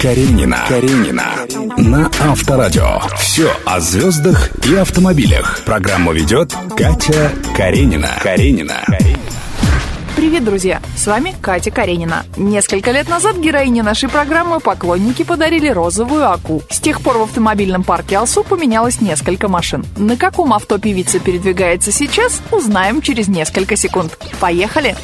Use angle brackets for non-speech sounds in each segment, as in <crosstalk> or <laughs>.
Каренина. Каренина. На Авторадио. Все о звездах и автомобилях. Программу ведет Катя Каренина. Каренина. Привет, друзья! С вами Катя Каренина. Несколько лет назад героине нашей программы поклонники подарили розовую аку. С тех пор в автомобильном парке Алсу поменялось несколько машин. На каком авто певица передвигается сейчас, узнаем через несколько секунд. Поехали!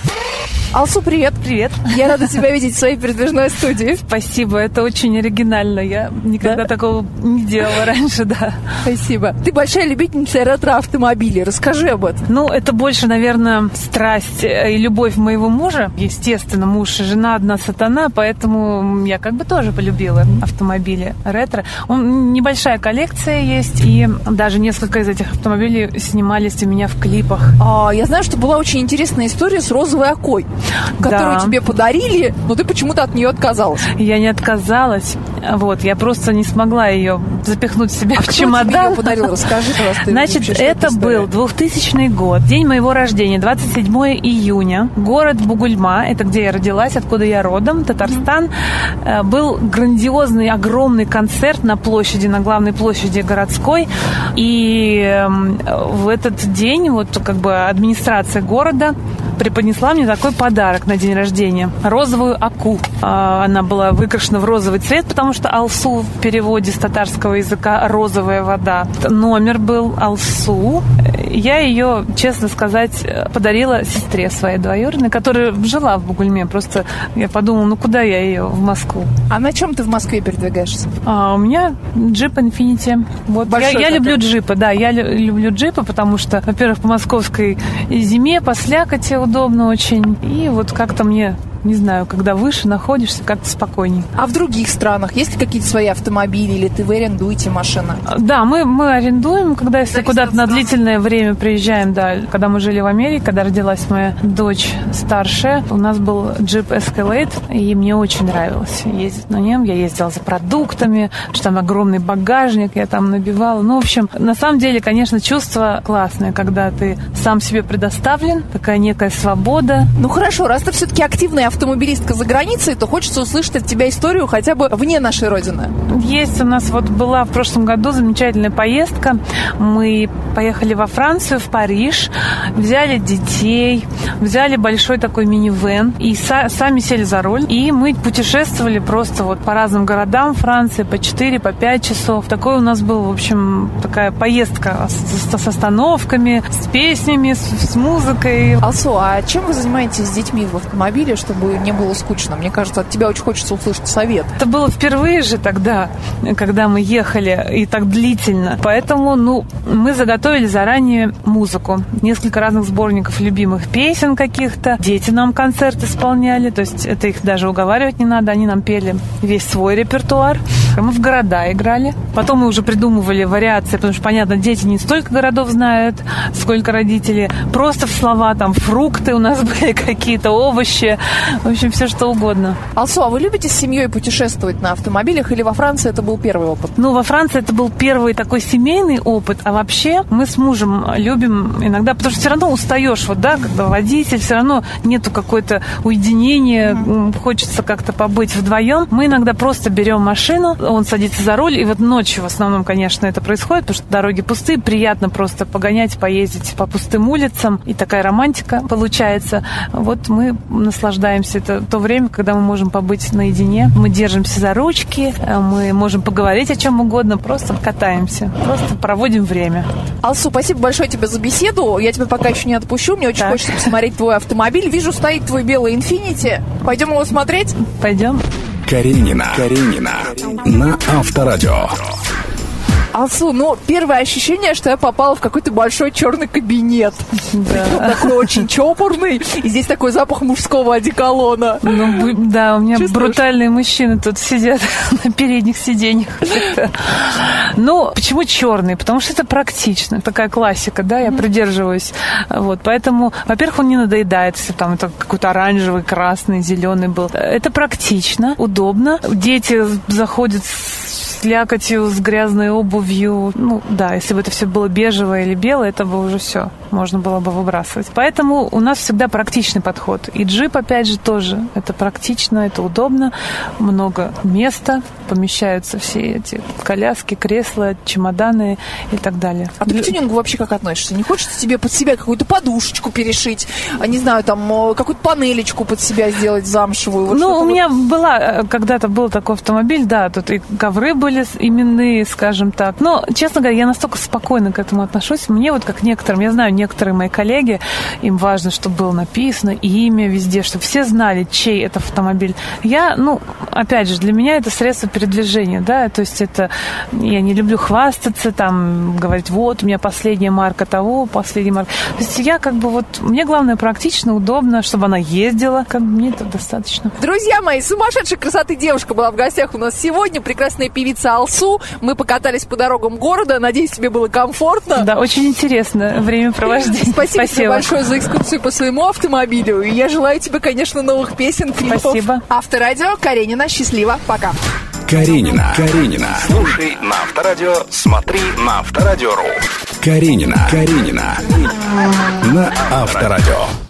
Алсу, привет. Привет. Я рада тебя видеть в своей передвижной студии. Спасибо, это очень оригинально. Я никогда да? такого не делала <laughs> раньше, да. Спасибо. Ты большая любительница ретро-автомобилей. Расскажи об этом. Ну, это больше, наверное, страсть и любовь моего мужа. Естественно, муж и жена одна сатана, поэтому я как бы тоже полюбила автомобили ретро. Он, небольшая коллекция есть, и даже несколько из этих автомобилей снимались у меня в клипах. А, я знаю, что была очень интересная история с розовой окой которую да. тебе подарили, но ты почему-то от нее отказалась. Я не отказалась. Вот, я просто не смогла ее запихнуть себе а в чемодан. Кто тебе ее подарил? Расскажи, пожалуйста. Значит, вообще, это был 2000 год, день моего рождения, 27 июня. Город Бугульма, это где я родилась, откуда я родом, Татарстан. Mm-hmm. Был грандиозный, огромный концерт на площади, на главной площади городской. И эм, в этот день вот как бы администрация города преподнесла мне такой подарок на день рождения. Розовую аку. А, она была выкрашена в розовый цвет, потому что алсу в переводе с татарского языка розовая вода. Номер был алсу. Я ее, честно сказать, подарила сестре своей двоюродной, которая жила в Бугульме. Просто я подумала, ну куда я ее в Москву? А на чем ты в Москве передвигаешься? А, у меня джип Infiniti. Вот. Большой я, я люблю джипы, да, я люблю джипы, потому что, во-первых, по московской зиме, по слякоти удобно очень. И вот как-то мне не знаю, когда выше находишься, как-то спокойней. А в других странах есть ли какие-то свои автомобили или ты вы арендуете машины? Да, мы, мы арендуем, когда если куда-то на длительное время приезжаем, да. Когда мы жили в Америке, когда родилась моя дочь старшая, у нас был джип Escalade, и мне очень нравилось ездить на нем. Я ездила за продуктами, что там огромный багажник, я там набивала. Ну, в общем, на самом деле, конечно, чувство классное, когда ты сам себе предоставлен, такая некая свобода. Ну хорошо, раз ты все-таки активный автомобилистка за границей, то хочется услышать от тебя историю хотя бы вне нашей родины. Есть у нас вот была в прошлом году замечательная поездка. Мы поехали во Францию, в Париж, взяли детей, взяли большой такой минивэн и са- сами сели за руль. И мы путешествовали просто вот по разным городам Франции по 4, по 5 часов. Такой у нас был, в общем, такая поездка с, с остановками, с песнями, с, с музыкой. Алсу, а чем вы занимаетесь с детьми в автомобиле, чтобы чтобы не было скучно. Мне кажется, от тебя очень хочется услышать совет. Это было впервые же тогда, когда мы ехали, и так длительно. Поэтому, ну, мы заготовили заранее музыку. Несколько разных сборников любимых песен каких-то. Дети нам концерт исполняли, то есть это их даже уговаривать не надо, они нам пели весь свой репертуар. Мы в города играли. Потом мы уже придумывали вариации, потому что, понятно, дети не столько городов знают, сколько родители. Просто в слова, там, фрукты у нас <laughs> были какие-то, овощи. В общем, все что угодно. Алсу, а вы любите с семьей путешествовать на автомобилях или во Франции это был первый опыт? Ну, во Франции это был первый такой семейный опыт, а вообще мы с мужем любим иногда, потому что все равно устаешь, вот, да, когда водитель, все равно нету какое-то уединения, mm-hmm. хочется как-то побыть вдвоем. Мы иногда просто берем машину, он садится за руль, и вот ночью в основном, конечно, это происходит, потому что дороги пустые, приятно просто погонять, поездить по пустым улицам, и такая романтика получается. Вот мы наслаждаемся. Это то время, когда мы можем побыть наедине. Мы держимся за ручки, э, мы можем поговорить о чем угодно, просто катаемся, просто проводим время. Алсу, спасибо большое тебе за беседу. Я тебя пока еще не отпущу. Мне очень так. хочется посмотреть твой автомобиль. Вижу, стоит твой белый Инфинити. Пойдем его смотреть? Пойдем. Каренина. Каренина. На Авторадио. Алсу, ну, первое ощущение, что я попала в какой-то большой черный кабинет. Да. Такой очень чопорный. И здесь такой запах мужского одеколона. Ну, да, у меня Чувствуешь? брутальные мужчины тут сидят <laughs> на передних сиденьях. Ну, почему черный? Потому что это практично. Такая классика, да, я придерживаюсь. Вот, поэтому, во-первых, он не надоедает, если там это какой-то оранжевый, красный, зеленый был. Это практично, удобно. Дети заходят слякотью, с грязной обувью. Ну, да, если бы это все было бежевое или белое, это бы уже все можно было бы выбрасывать. Поэтому у нас всегда практичный подход. И джип, опять же, тоже. Это практично, это удобно, много места, помещаются все эти коляски, кресла, чемоданы и так далее. А ты к тюнингу вообще как относишься? Не хочется тебе под себя какую-то подушечку перешить, а не знаю, там э, какую-то панелечку под себя сделать замшевую? Вот ну, у меня вот... была, э, когда-то был такой автомобиль, да, тут и ковры были именные, скажем так. Но, честно говоря, я настолько спокойно к этому отношусь. Мне вот как некоторым, я знаю, некоторые мои коллеги, им важно, чтобы было написано имя везде, чтобы все знали, чей это автомобиль. Я, ну, опять же, для меня это средство передвижения, да, то есть это, я не люблю хвастаться, там, говорить, вот, у меня последняя марка того, последняя марка. То есть я как бы вот, мне главное практично, удобно, чтобы она ездила, как бы мне это достаточно. Друзья мои, сумасшедшей красоты девушка была в гостях у нас сегодня, прекрасная певица Алсу. Мы покатались по дорогам города, надеюсь, тебе было комфортно. Да, очень интересно времяпровождение. Спасибо, Спасибо большое за экскурсию по своему автомобилю. И я желаю тебе, конечно, новых песен, клипов. Спасибо. Авторадио Каренина. Счастливо. Пока. Каренина. Каренина. Слушай на Авторадио, смотри на Авторадио.ру. Каренина. Каренина. На Авторадио.